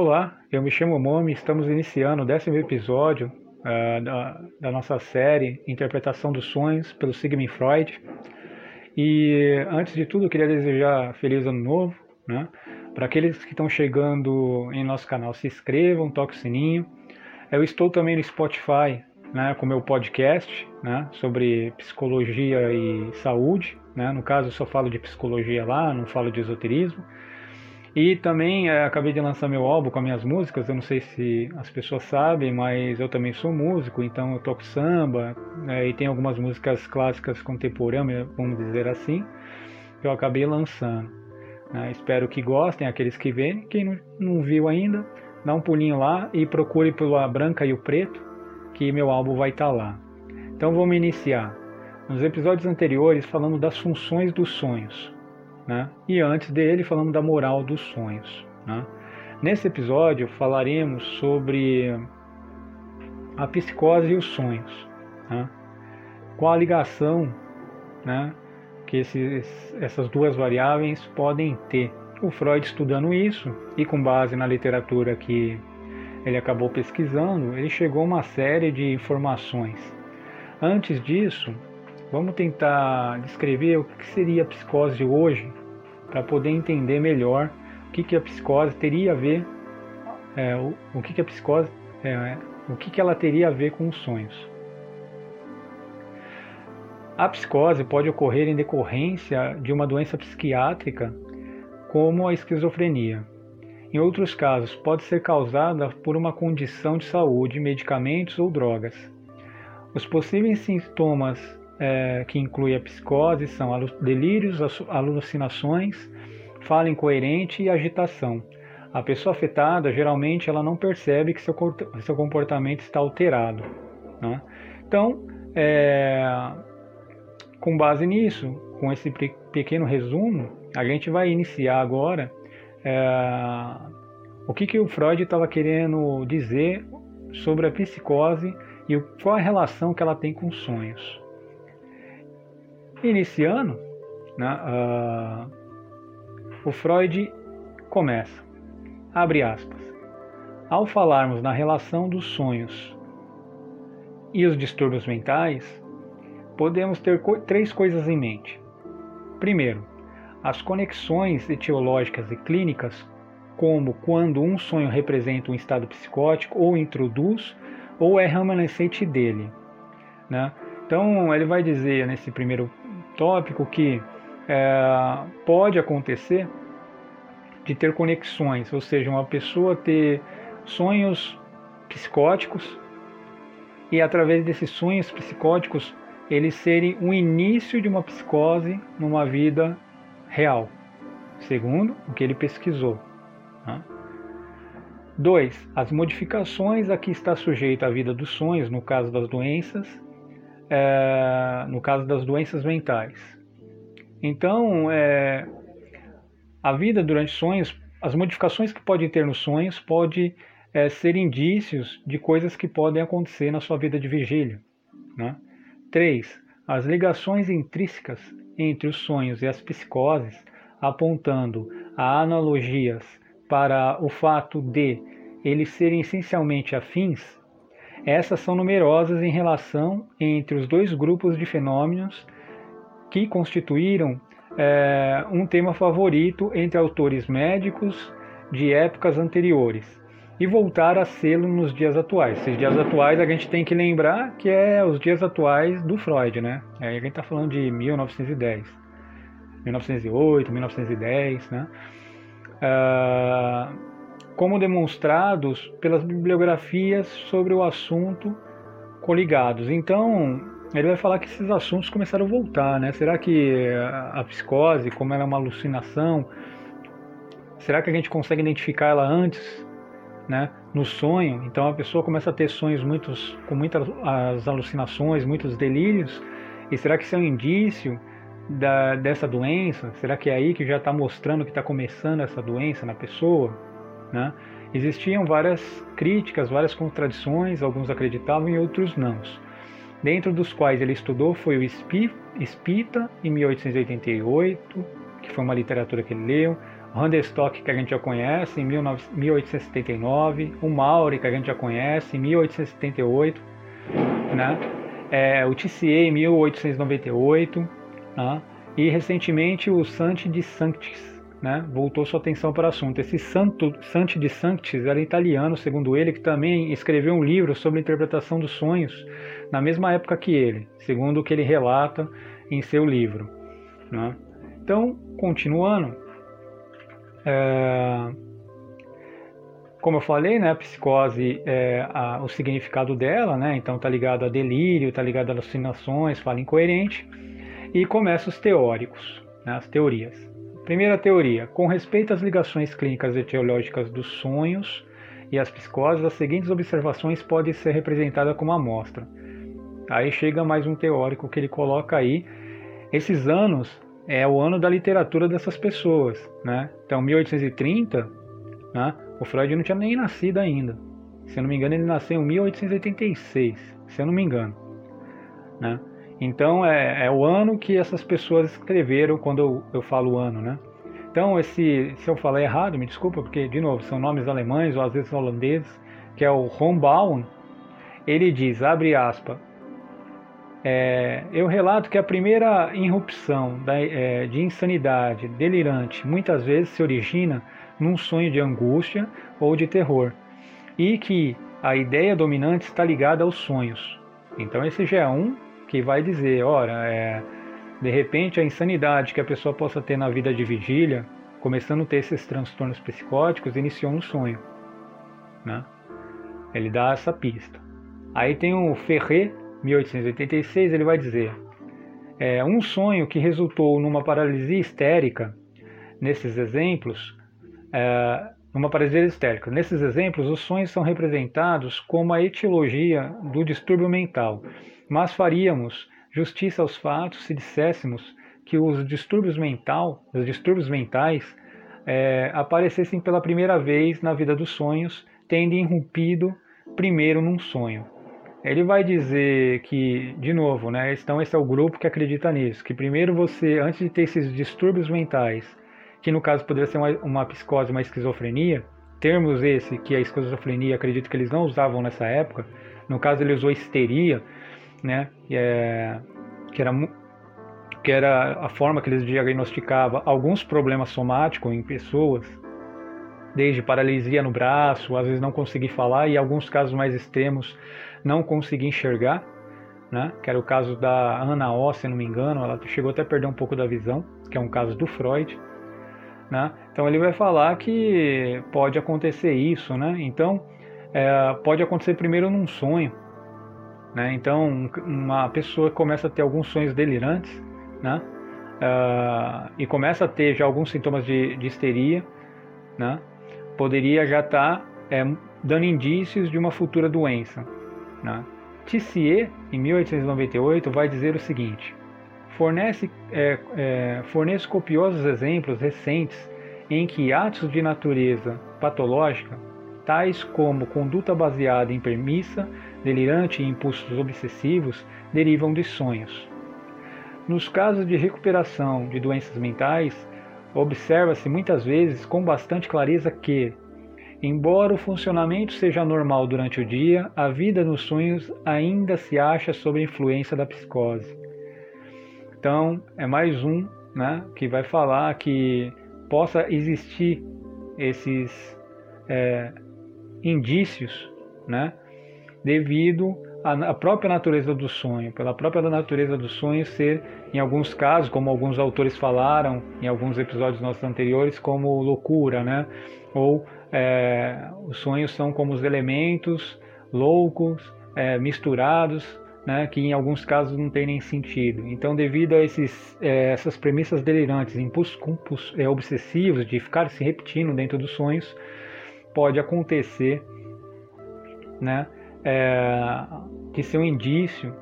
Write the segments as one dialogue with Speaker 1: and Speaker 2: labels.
Speaker 1: Olá, eu me chamo Momi, estamos iniciando o décimo episódio uh, da, da, nossa série Interpretação dos Sonhos pelo Sigmund Freud. E antes de tudo, eu queria desejar feliz ano novo, né? Para aqueles que estão chegando em nosso canal, se inscrevam, toque o sininho. Eu estou também no Spotify, né, com meu podcast, né, sobre psicologia e saúde. Né? No caso, eu só falo de psicologia lá, não falo de esoterismo. E também é, acabei de lançar meu álbum com as minhas músicas. Eu não sei se as pessoas sabem, mas eu também sou músico, então eu toco samba né, e tem algumas músicas clássicas contemporâneas, vamos dizer assim, que eu acabei lançando. Né. Espero que gostem, aqueles que vêm. Quem não, não viu ainda, dá um pulinho lá e procure pela Branca e o Preto, que meu álbum vai estar tá lá. Então vamos iniciar. Nos episódios anteriores falamos das funções dos sonhos né? e antes dele falamos da moral dos sonhos. Né? Nesse episódio falaremos sobre a psicose e os sonhos, né? qual a ligação né, que esses, essas duas variáveis podem ter. O Freud estudando isso e com base na literatura que ele acabou pesquisando, ele chegou a uma série de informações. Antes disso, vamos tentar descrever o que seria a psicose hoje para poder entender melhor o que, que a psicose teria a ver, é, o, o, que, que a psicose, é, o que, que ela teria a ver com os sonhos. A psicose pode ocorrer em decorrência de uma doença psiquiátrica, como a esquizofrenia. Em outros casos, pode ser causada por uma condição de saúde, medicamentos ou drogas. Os possíveis sintomas é, que inclui a psicose são delírios, alucinações, fala incoerente e agitação. A pessoa afetada geralmente ela não percebe que seu, seu comportamento está alterado. Né? Então, é, com base nisso, com esse pequeno resumo, a gente vai iniciar agora é, o que, que o Freud estava querendo dizer sobre a psicose e qual a relação que ela tem com sonhos. Iniciando, né, uh, o Freud começa, abre aspas, ao falarmos na relação dos sonhos e os distúrbios mentais, podemos ter co três coisas em mente. Primeiro, as conexões etiológicas e clínicas, como quando um sonho representa um estado psicótico ou introduz ou é remanescente dele. Né? Então, ele vai dizer nesse primeiro tópico que é, pode acontecer de ter conexões, ou seja, uma pessoa ter sonhos psicóticos e através desses sonhos psicóticos eles serem o início de uma psicose numa vida real, segundo o que ele pesquisou. Né? Dois, as modificações a que está sujeita a vida dos sonhos, no caso das doenças, é, no caso das doenças mentais. Então, é, a vida durante sonhos, as modificações que pode ter nos sonhos pode é, ser indícios de coisas que podem acontecer na sua vida de vigília. Né? 3. As ligações intrínsecas entre os sonhos e as psicoses, apontando a analogias para o fato de eles serem essencialmente afins, essas são numerosas em relação entre os dois grupos de fenômenos que constituíram é, um tema favorito entre autores médicos de épocas anteriores e voltar a sê-lo nos dias atuais. Esses dias atuais a gente tem que lembrar que é os dias atuais do Freud, né? Aí a gente está falando de 1910, 1908, 1910, né? Uh, como demonstrados pelas bibliografias sobre o assunto coligados. Então, ele vai falar que esses assuntos começaram a voltar, né? Será que a psicose, como ela é uma alucinação, será que a gente consegue identificar ela antes, né? No sonho, então a pessoa começa a ter sonhos muitos, com muitas as alucinações, muitos delírios. E será que isso é um indício da, dessa doença? Será que é aí que já está mostrando que está começando essa doença na pessoa? Né? Existiam várias críticas, várias contradições, alguns acreditavam e outros não. Dentro dos quais ele estudou foi o Spita, em 1888, que foi uma literatura que ele leu, Randestock, que a gente já conhece, em 1879, o Mauri, que a gente já conhece, em 1878, né? É, o TCA em 1898, né? e recentemente o Santi de Sanctis, né? voltou sua atenção para o assunto. Esse Santo, Santi de Sanctis era italiano, segundo ele, que também escreveu um livro sobre a interpretação dos sonhos na mesma época que ele, segundo o que ele relata em seu livro. Né? Então, continuando, é, como eu falei, né, a psicose, é, a, o significado dela, né, então está ligado a delírio, está ligado a alucinações, fala incoerente, e começa os teóricos, né, as teorias. Primeira teoria, com respeito às ligações clínicas e teológicas dos sonhos e as psicoses, as seguintes observações podem ser representadas como amostra. Aí chega mais um teórico que ele coloca aí, esses anos é o ano da literatura dessas pessoas, né? Então, 1830, né? O Freud não tinha nem nascido ainda. Se eu não me engano, ele nasceu em 1886, se eu não me engano, né? Então, é, é o ano que essas pessoas escreveram quando eu, eu falo ano, né? Então, esse, se eu falar errado, me desculpa, porque, de novo, são nomes alemães ou às vezes holandeses, que é o Rombaum, ele diz, abre aspas, é, eu relato que a primeira irrupção da, é, de insanidade delirante muitas vezes se origina num sonho de angústia ou de terror, e que a ideia dominante está ligada aos sonhos. Então, esse já é um que vai dizer: ora, é, de repente a insanidade que a pessoa possa ter na vida de vigília, começando a ter esses transtornos psicóticos, iniciou no sonho. Né? Ele dá essa pista. Aí tem o Ferret 1886, ele vai dizer: é, um sonho que resultou numa paralisia histérica, nesses exemplos, é, numa paralisia histérica. Nesses exemplos, os sonhos são representados como a etiologia do distúrbio mental, mas faríamos justiça aos fatos se disséssemos que os distúrbios mental, os distúrbios mentais, é, aparecessem pela primeira vez na vida dos sonhos, tendo irrompido primeiro num sonho. Ele vai dizer que, de novo, né, então esse é o grupo que acredita nisso, que primeiro você, antes de ter esses distúrbios mentais, que no caso poderia ser uma, uma psicose, uma esquizofrenia, termos esse que a esquizofrenia acredito que eles não usavam nessa época, no caso ele usou histeria, né, é, que era que era a forma que eles diagnosticavam alguns problemas somáticos em pessoas, desde paralisia no braço, às vezes não conseguir falar e alguns casos mais extremos não conseguir enxergar, né? que era o caso da Ana O, se não me engano, ela chegou até a perder um pouco da visão, que é um caso do Freud. Né? Então ele vai falar que pode acontecer isso, né? Então é, pode acontecer primeiro num sonho, né? Então uma pessoa começa a ter alguns sonhos delirantes, né? Uh, e começa a ter já alguns sintomas de, de histeria, né? Poderia já estar tá, é, dando indícios de uma futura doença, né? Tissier, em 1898, vai dizer o seguinte: fornece, é, é, fornece copiosos exemplos recentes em que atos de natureza patológica, tais como conduta baseada em permissa, delirante e impulsos obsessivos, derivam de sonhos. Nos casos de recuperação de doenças mentais, observa-se muitas vezes com bastante clareza que, Embora o funcionamento seja normal durante o dia, a vida nos sonhos ainda se acha sob a influência da psicose. Então, é mais um né, que vai falar que possa existir esses é, indícios né, devido à própria natureza do sonho, pela própria natureza do sonho ser, em alguns casos, como alguns autores falaram em alguns episódios nossos anteriores, como loucura, né? ou é, os sonhos são como os elementos loucos, é, misturados, né, que em alguns casos não tem nem sentido. Então, devido a esses, é, essas premissas delirantes, impulsos é, obsessivos de ficar se repetindo dentro dos sonhos, pode acontecer né, é, ser um indício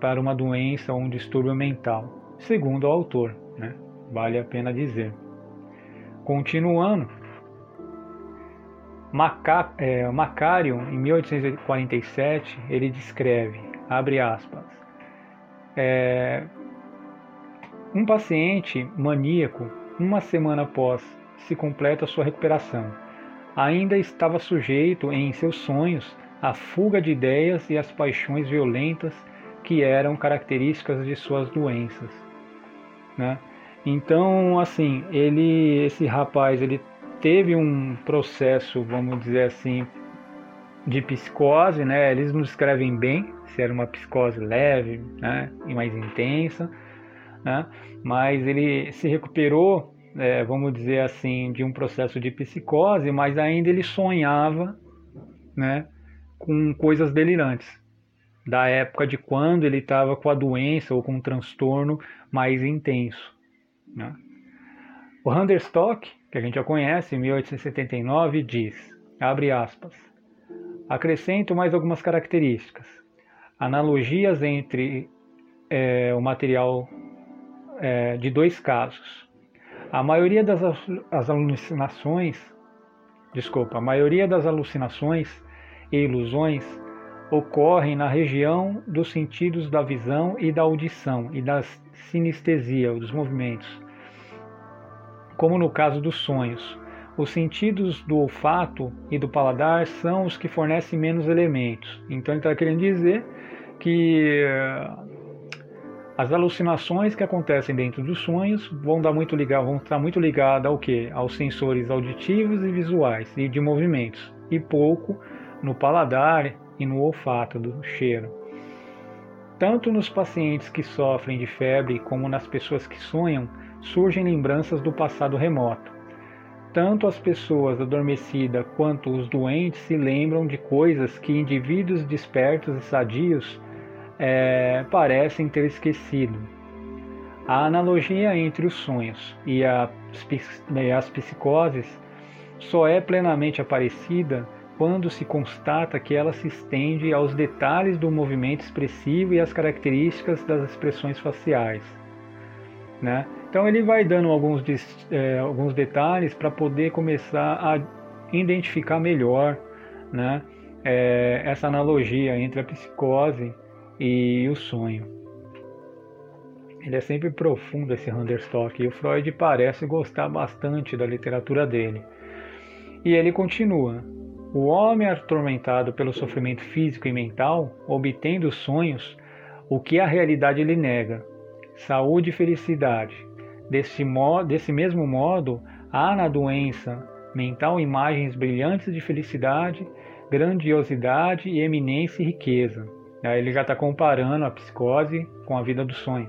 Speaker 1: para uma doença ou um distúrbio mental, segundo o autor, né, vale a pena dizer. Continuando, Maca, é, em 1847, ele descreve, abre aspas, é, um paciente maníaco, uma semana após se completa sua recuperação. Ainda estava sujeito em seus sonhos à fuga de ideias e às paixões violentas que eram características de suas doenças, né? Então, assim, ele, esse rapaz, ele teve um processo, vamos dizer assim, de psicose, né? Eles não descrevem bem se era uma psicose leve, né, e mais intensa, né? Mas ele se recuperou, é, vamos dizer assim, de um processo de psicose, mas ainda ele sonhava, né, com coisas delirantes da época de quando ele estava com a doença ou com um transtorno mais intenso. Né? O Hunderstock, que a gente já conhece, em 1879, diz, abre aspas, acrescento mais algumas características, analogias entre é, o material é, de dois casos. A maioria das as alucinações, desculpa, a maioria das alucinações e ilusões ocorrem na região dos sentidos da visão e da audição e da sinestesia, dos movimentos como no caso dos sonhos. Os sentidos do olfato e do paladar são os que fornecem menos elementos. Então ele está querendo dizer que eh, as alucinações que acontecem dentro dos sonhos vão, dar muito ligar, vão estar muito ligadas ao que? Aos sensores auditivos e visuais e de movimentos, e pouco no paladar e no olfato do cheiro. Tanto nos pacientes que sofrem de febre como nas pessoas que sonham, surgem lembranças do passado remoto. Tanto as pessoas adormecidas quanto os doentes se lembram de coisas que indivíduos despertos e sadios é, parecem ter esquecido. A analogia entre os sonhos e, e as psicoses só é plenamente aparecida quando se constata que ela se estende aos detalhes do movimento expressivo e às características das expressões faciais. Né? Então ele vai dando alguns, é, alguns detalhes para poder começar a identificar melhor né, é, essa analogia entre a psicose e o sonho. Ele é sempre profundo esse Hunderstock e o Freud parece gostar bastante da literatura dele. E ele continua: o homem atormentado pelo sofrimento físico e mental obtém dos sonhos o que a realidade lhe nega: saúde e felicidade, Desse, modo, desse mesmo modo, há na doença mental imagens brilhantes de felicidade, grandiosidade e eminência e riqueza. Aí ele já está comparando a psicose com a vida do sonho.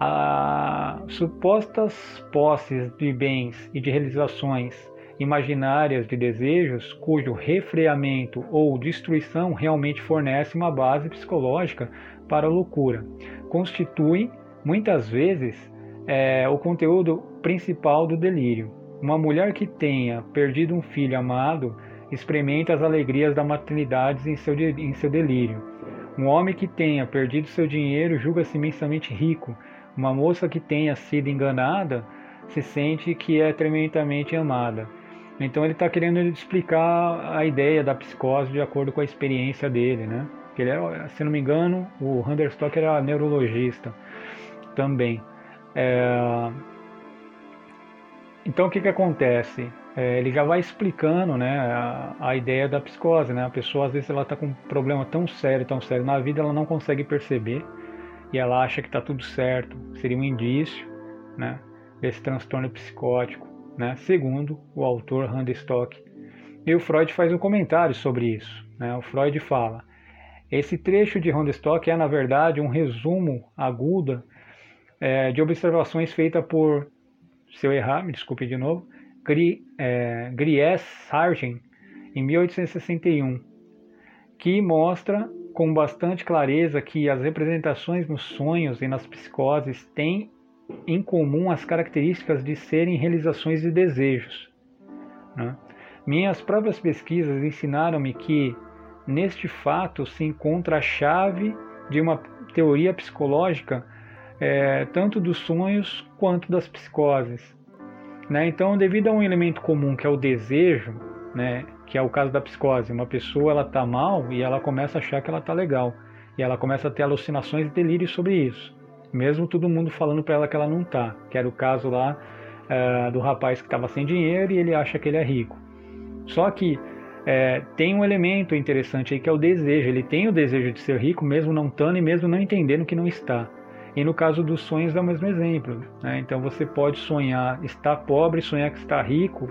Speaker 1: As supostas posses de bens e de realizações imaginárias de desejos, cujo refreamento ou destruição realmente fornece uma base psicológica para a loucura, constituem, muitas vezes, é, o conteúdo principal do delírio. Uma mulher que tenha perdido um filho amado experimenta as alegrias da maternidade em seu, em seu delírio. Um homem que tenha perdido seu dinheiro julga-se imensamente rico. Uma moça que tenha sido enganada se sente que é tremendamente amada. Então ele está querendo explicar a ideia da psicose de acordo com a experiência dele, né? Ele era, se não me engano, o Hunderstock era neurologista também. É... Então o que, que acontece? É, ele já vai explicando né, a, a, ideia da psicose. Né? A pessoa às vezes ela está com um problema tão sério, tão sério na vida, ela não consegue perceber e ela acha que está tudo certo. Seria um indício né, desse transtorno psicótico, né, segundo o autor Stock. E o Freud faz um comentário sobre isso. Né? O Freud fala: esse trecho de Stock é na verdade um resumo agudo é, de observações feitas por, se eu errar, me desculpe de novo, Gri, é, Gries Sargent, em 1861, que mostra com bastante clareza que as representações nos sonhos e nas psicoses têm em comum as características de serem realizações de desejos. Né? Minhas próprias pesquisas ensinaram-me que neste fato se encontra a chave de uma teoria psicológica é, tanto dos sonhos quanto das psicoses. Né? Então, devido a um elemento comum que é o desejo, né, que é o caso da psicose, uma pessoa ela está mal e ela começa a achar que ela está legal e ela começa a ter alucinações e delírios sobre isso, mesmo todo mundo falando para ela que ela não está, que era o caso lá uh, do rapaz que estava sem dinheiro e ele acha que ele é rico. Só que é, tem um elemento interessante aí que é o desejo. Ele tem o desejo de ser rico, mesmo não estando e mesmo não entendendo que não está. E no caso dos sonhos é o mesmo exemplo. Né? Então você pode sonhar estar pobre sonhar que está rico.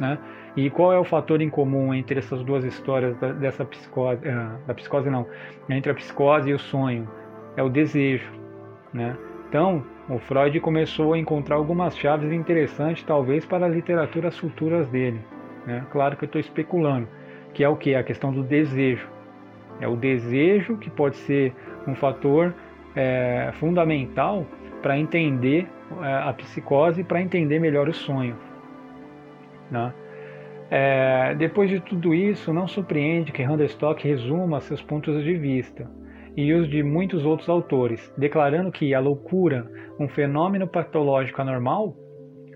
Speaker 1: Né? E qual é o fator em comum entre essas duas histórias da, dessa psicose, uh, da psicose não, entre a psicose e o sonho? É o desejo. Né? Então, o Freud começou a encontrar algumas chaves interessantes, talvez para a literaturas futuras dele. Né? Claro que eu estou especulando, que é o que? A questão do desejo. É o desejo que pode ser um fator é, fundamental para entender é, a psicose e para entender melhor o sonho. Né? É, depois de tudo isso, não surpreende que Stock resuma seus pontos de vista e os de muitos outros autores, declarando que a loucura, um fenômeno patológico anormal,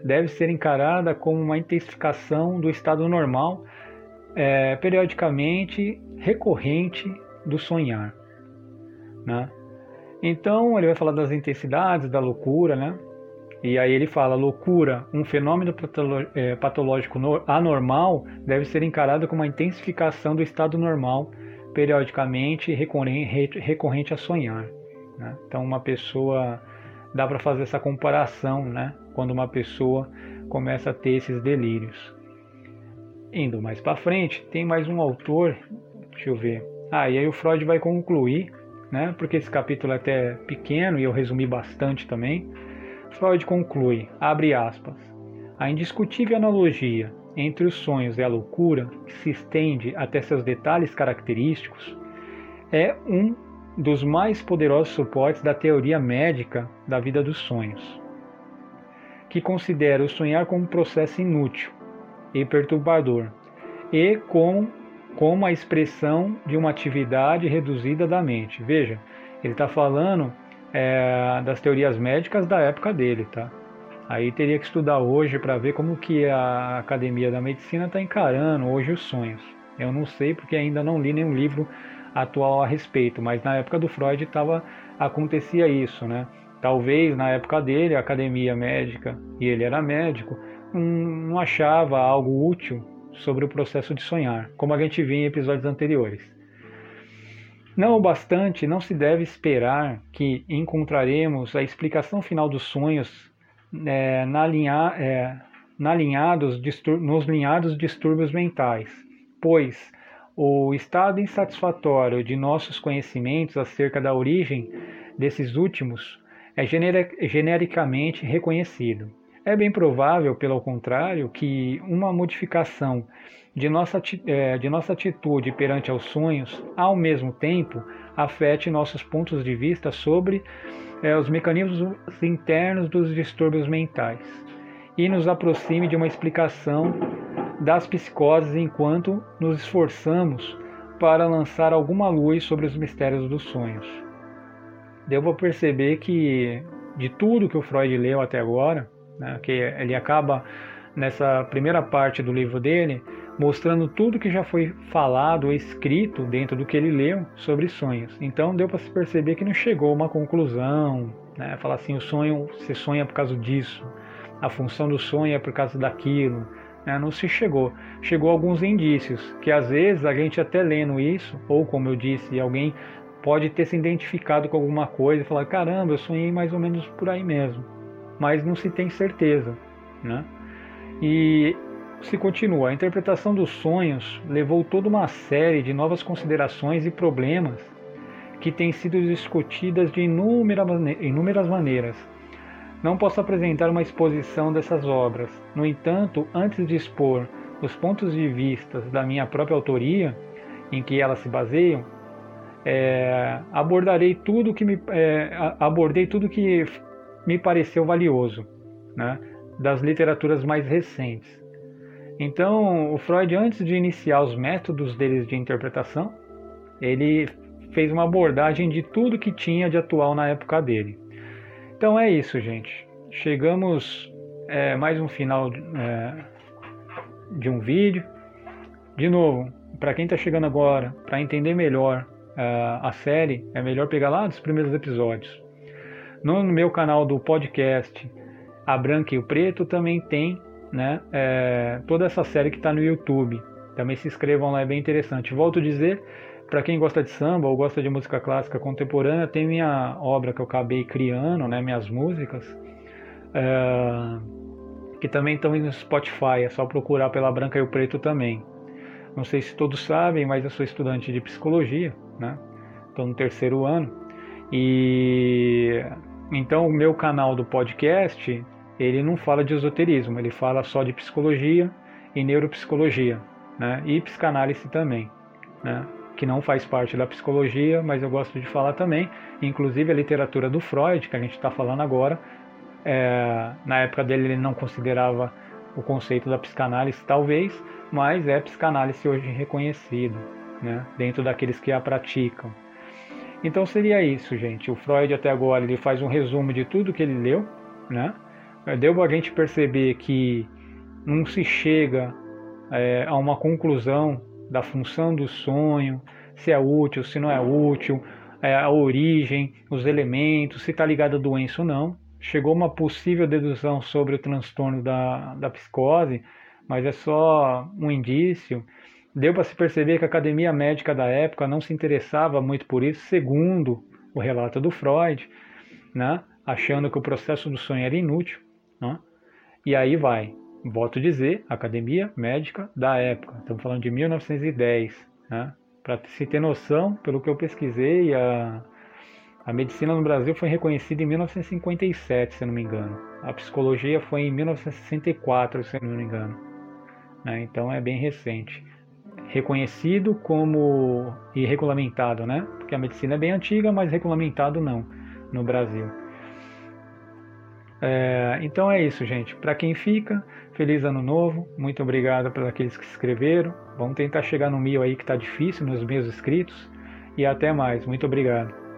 Speaker 1: deve ser encarada como uma intensificação do estado normal, é, periodicamente recorrente do sonhar. Né? Então ele vai falar das intensidades da loucura, né? E aí ele fala: loucura, um fenômeno é, patológico anormal, deve ser encarado como uma intensificação do estado normal, periodicamente recorrente a sonhar. Né? Então uma pessoa dá para fazer essa comparação, né? Quando uma pessoa começa a ter esses delírios. Indo mais para frente, tem mais um autor, deixa eu ver. Ah, e aí o Freud vai concluir, né? Porque esse capítulo é até pequeno e eu resumi bastante também. Freud conclui, abre aspas, a indiscutível analogia entre os sonhos e a loucura, que se estende até seus detalhes característicos, é um dos mais poderosos suportes da teoria médica da vida dos sonhos, que considera o sonhar como um processo inútil e perturbador e com, como a expressão de uma atividade reduzida da mente. Veja, ele está falando é, das teorias médicas da época dele, tá? Aí teria que estudar hoje para ver como que a academia da medicina está encarando hoje os sonhos. Eu não sei porque ainda não li nenhum livro atual a respeito, mas na época do Freud tava, acontecia isso, né? Talvez na época dele, a academia médica, e ele era médico, não achava algo útil sobre o processo de sonhar, como a gente viu em episódios anteriores. Não o bastante, não se deve esperar que encontraremos a explicação final dos sonhos é, na linha, é, na linhados, nos linhados distúrbios mentais, pois o estado insatisfatório de nossos conhecimentos acerca da origem desses últimos é genericamente reconhecido. É bem provável, pelo contrário, que uma modificação de nossa, é, de nossa atitude perante aos sonhos, ao mesmo tempo, afete nossos pontos de vista sobre é, os mecanismos internos dos distúrbios mentais e nos aproxime de uma explicação das psicoses enquanto nos esforçamos para lançar alguma luz sobre os mistérios dos sonhos. Devo perceber que de tudo que o Freud leu até agora, né, que ele acaba nessa primeira parte do livro dele mostrando tudo que já foi falado ou escrito dentro do que ele leu sobre sonhos. Então deu para se perceber que não chegou a uma conclusão, né? falar assim, o sonho, você sonha por causa disso, a função do sonho é por causa daquilo, né? não se chegou. Chegou alguns indícios, que às vezes a gente até lendo isso, ou como eu disse, alguém pode ter se identificado com alguma coisa e falar, caramba, eu sonhei mais ou menos por aí mesmo, mas não se tem certeza, né? E se continua, a interpretação dos sonhos levou toda uma série de novas considerações e problemas que têm sido discutidas de inúmeras maneiras, não posso apresentar uma exposição dessas obras. No entanto, antes de expor os pontos de vista da minha própria autoria, em que elas se baseiam, é, abordarei tudo que me é, abordei tudo que me pareceu valioso, né, das literaturas mais recentes. Então, o Freud, antes de iniciar os métodos deles de interpretação, ele fez uma abordagem de tudo que tinha de atual na época dele. Então é isso, gente. Chegamos é, mais um final é, de um vídeo. De novo, para quem está chegando agora, para entender melhor é, a série, é melhor pegar lá dos primeiros episódios. No meu canal do podcast A Branca e o Preto também tem né, é, toda essa série que está no YouTube. Também se inscrevam lá, é bem interessante. Volto a dizer, para quem gosta de samba ou gosta de música clássica contemporânea, tem minha obra que eu acabei criando, né, minhas músicas, é, que também estão no Spotify, é só procurar pela Branca e o Preto também. Não sei se todos sabem, mas eu sou estudante de psicologia, né? Estou no terceiro ano. E então o meu canal do podcast, ele não fala de esoterismo, ele fala só de psicologia e neuropsicologia, né? E psicanálise também, né? Que não faz parte da psicologia, mas eu gosto de falar também. Inclusive a literatura do Freud, que a gente está falando agora, é, na época dele ele não considerava o conceito da psicanálise, talvez, mas é psicanálise hoje reconhecido, né? Dentro daqueles que a praticam. Então seria isso, gente. O Freud até agora ele faz um resumo de tudo que ele leu, né? Deu para a gente perceber que não se chega é, a uma conclusão da função do sonho, se é útil, se não é útil, é, a origem, os elementos, se está ligado à doença ou não. Chegou uma possível dedução sobre o transtorno da, da psicose, mas é só um indício Deu para se perceber que a academia médica da época não se interessava muito por isso, segundo o relato do Freud, né? achando que o processo do sonho era inútil. Né? E aí vai, volto dizer, academia médica da época, estamos falando de 1910. Né? Para se ter noção, pelo que eu pesquisei, a, a medicina no Brasil foi reconhecida em 1957, se não me engano. A psicologia foi em 1964, se não me engano. Né? Então é bem recente reconhecido como e regulamentado, né? Porque a medicina é bem antiga, mas regulamentado não no Brasil. É, então é isso, gente. Para quem fica, feliz ano novo. Muito obrigado para aqueles que se inscreveram. Vamos tentar chegar no mil aí que está difícil nos meus inscritos. E até mais. Muito obrigado.